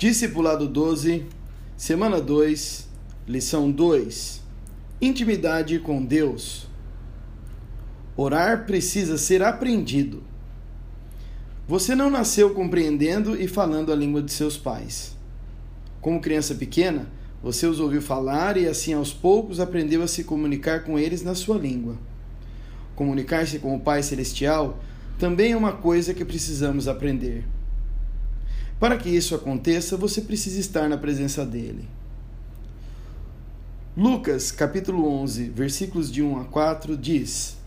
Discipulado 12, semana 2, lição 2: Intimidade com Deus. Orar precisa ser aprendido. Você não nasceu compreendendo e falando a língua de seus pais. Como criança pequena, você os ouviu falar e assim aos poucos aprendeu a se comunicar com eles na sua língua. Comunicar-se com o Pai Celestial também é uma coisa que precisamos aprender. Para que isso aconteça, você precisa estar na presença dele. Lucas, capítulo 11, versículos de 1 a 4 diz: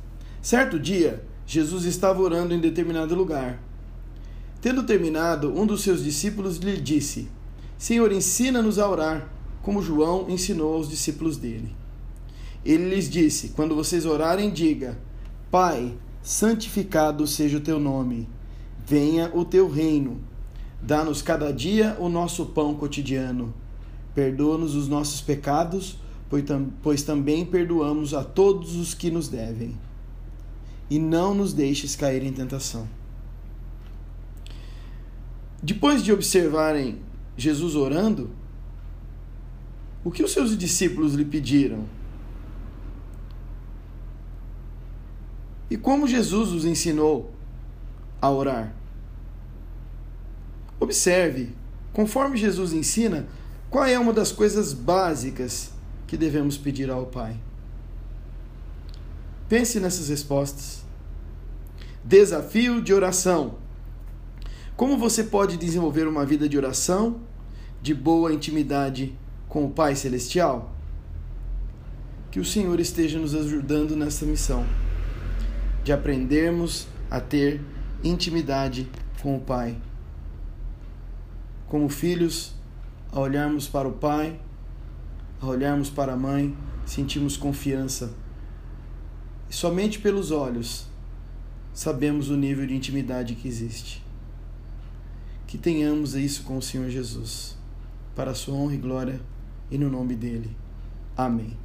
Certo dia, Jesus estava orando em determinado lugar. Tendo terminado, um dos seus discípulos lhe disse: Senhor, ensina-nos a orar, como João ensinou aos discípulos dele. Ele lhes disse: Quando vocês orarem, diga: Pai, santificado seja o teu nome, venha o teu reino Dá-nos cada dia o nosso pão cotidiano. Perdoa-nos os nossos pecados, pois também perdoamos a todos os que nos devem. E não nos deixes cair em tentação. Depois de observarem Jesus orando, o que os seus discípulos lhe pediram? E como Jesus os ensinou a orar? Observe, conforme Jesus ensina, qual é uma das coisas básicas que devemos pedir ao Pai. Pense nessas respostas. Desafio de oração. Como você pode desenvolver uma vida de oração, de boa intimidade com o Pai Celestial? Que o Senhor esteja nos ajudando nessa missão, de aprendermos a ter intimidade com o Pai como filhos, ao olharmos para o pai, ao olharmos para a mãe, sentimos confiança. E somente pelos olhos sabemos o nível de intimidade que existe. Que tenhamos isso com o Senhor Jesus, para a sua honra e glória, e no nome dele. Amém.